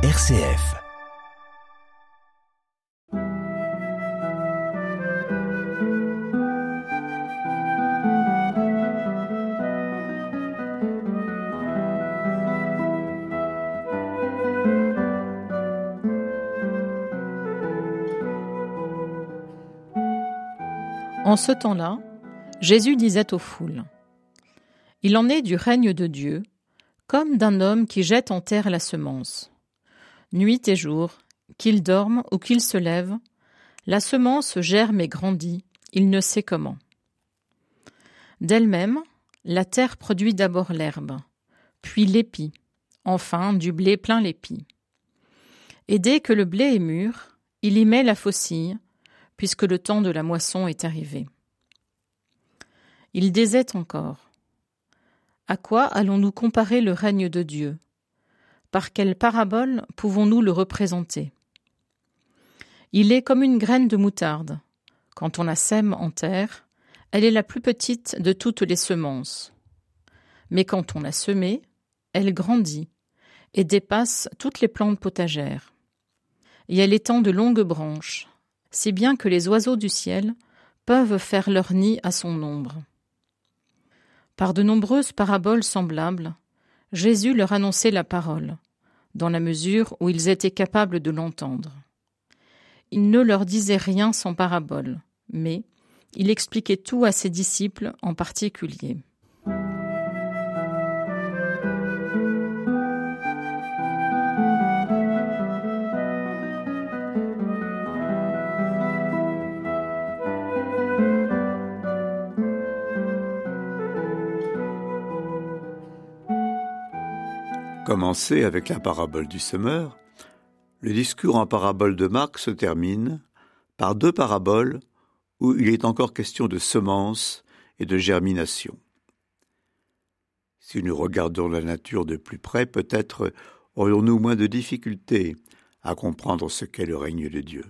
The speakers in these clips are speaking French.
RCF. En ce temps-là, Jésus disait aux foules Il en est du règne de Dieu, comme d'un homme qui jette en terre la semence. Nuit et jour, qu'il dorme ou qu'il se lève, la semence germe et grandit, il ne sait comment. D'elle-même, la terre produit d'abord l'herbe, puis l'épi, enfin du blé plein l'épi. Et dès que le blé est mûr, il y met la faucille, puisque le temps de la moisson est arrivé. Il disait encore À quoi allons-nous comparer le règne de Dieu? Par quelle parabole pouvons-nous le représenter? Il est comme une graine de moutarde. Quand on la sème en terre, elle est la plus petite de toutes les semences. Mais quand on l'a semée, elle grandit et dépasse toutes les plantes potagères. Et elle étend de longues branches, si bien que les oiseaux du ciel peuvent faire leur nid à son ombre. Par de nombreuses paraboles semblables, Jésus leur annonçait la parole, dans la mesure où ils étaient capables de l'entendre. Il ne leur disait rien sans parabole, mais il expliquait tout à ses disciples en particulier. Commencé avec la parabole du semeur, le discours en parabole de Marc se termine par deux paraboles où il est encore question de semences et de germination. Si nous regardons la nature de plus près, peut-être aurions-nous moins de difficultés à comprendre ce qu'est le règne de Dieu.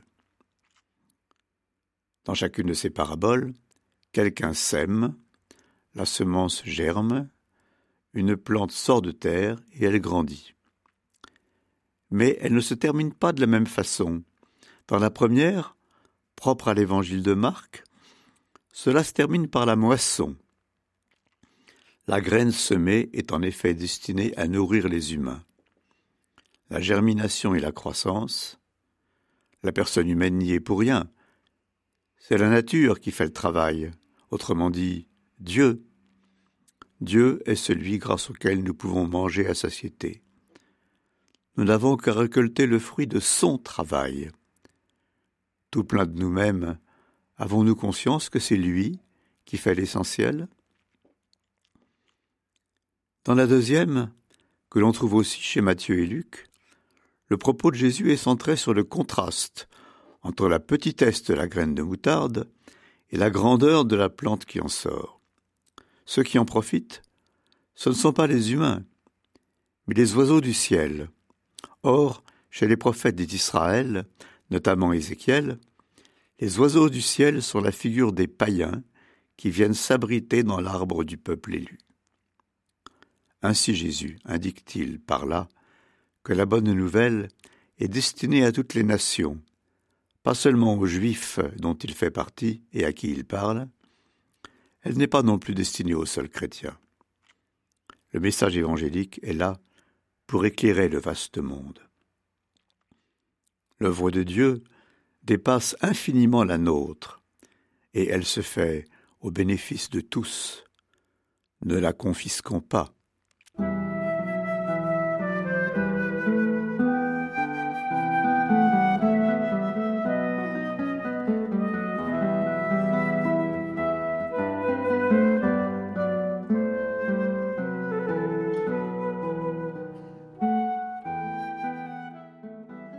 Dans chacune de ces paraboles, quelqu'un sème, la semence germe, une plante sort de terre et elle grandit. Mais elle ne se termine pas de la même façon. Dans la première, propre à l'évangile de Marc, cela se termine par la moisson. La graine semée est en effet destinée à nourrir les humains. La germination et la croissance, la personne humaine n'y est pour rien. C'est la nature qui fait le travail, autrement dit Dieu Dieu est celui grâce auquel nous pouvons manger à satiété. Nous n'avons qu'à récolter le fruit de son travail. Tout plein de nous-mêmes, avons-nous conscience que c'est lui qui fait l'essentiel? Dans la deuxième, que l'on trouve aussi chez Matthieu et Luc, le propos de Jésus est centré sur le contraste entre la petitesse de la graine de moutarde et la grandeur de la plante qui en sort. Ceux qui en profitent, ce ne sont pas les humains, mais les oiseaux du ciel. Or, chez les prophètes d'Israël, notamment Ézéchiel, les oiseaux du ciel sont la figure des païens qui viennent s'abriter dans l'arbre du peuple élu. Ainsi Jésus indique-t-il par là que la bonne nouvelle est destinée à toutes les nations, pas seulement aux Juifs dont il fait partie et à qui il parle, elle n'est pas non plus destinée aux seuls chrétiens. Le message évangélique est là pour éclairer le vaste monde. L'œuvre de Dieu dépasse infiniment la nôtre, et elle se fait au bénéfice de tous. Ne la confisquons pas.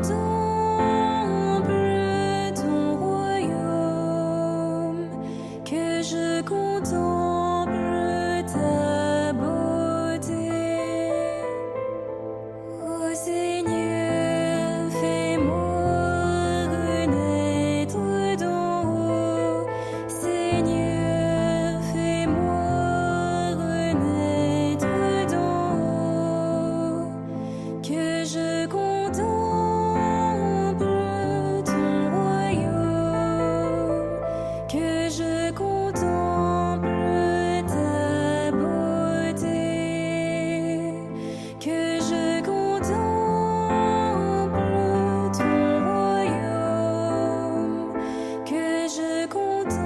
do jour.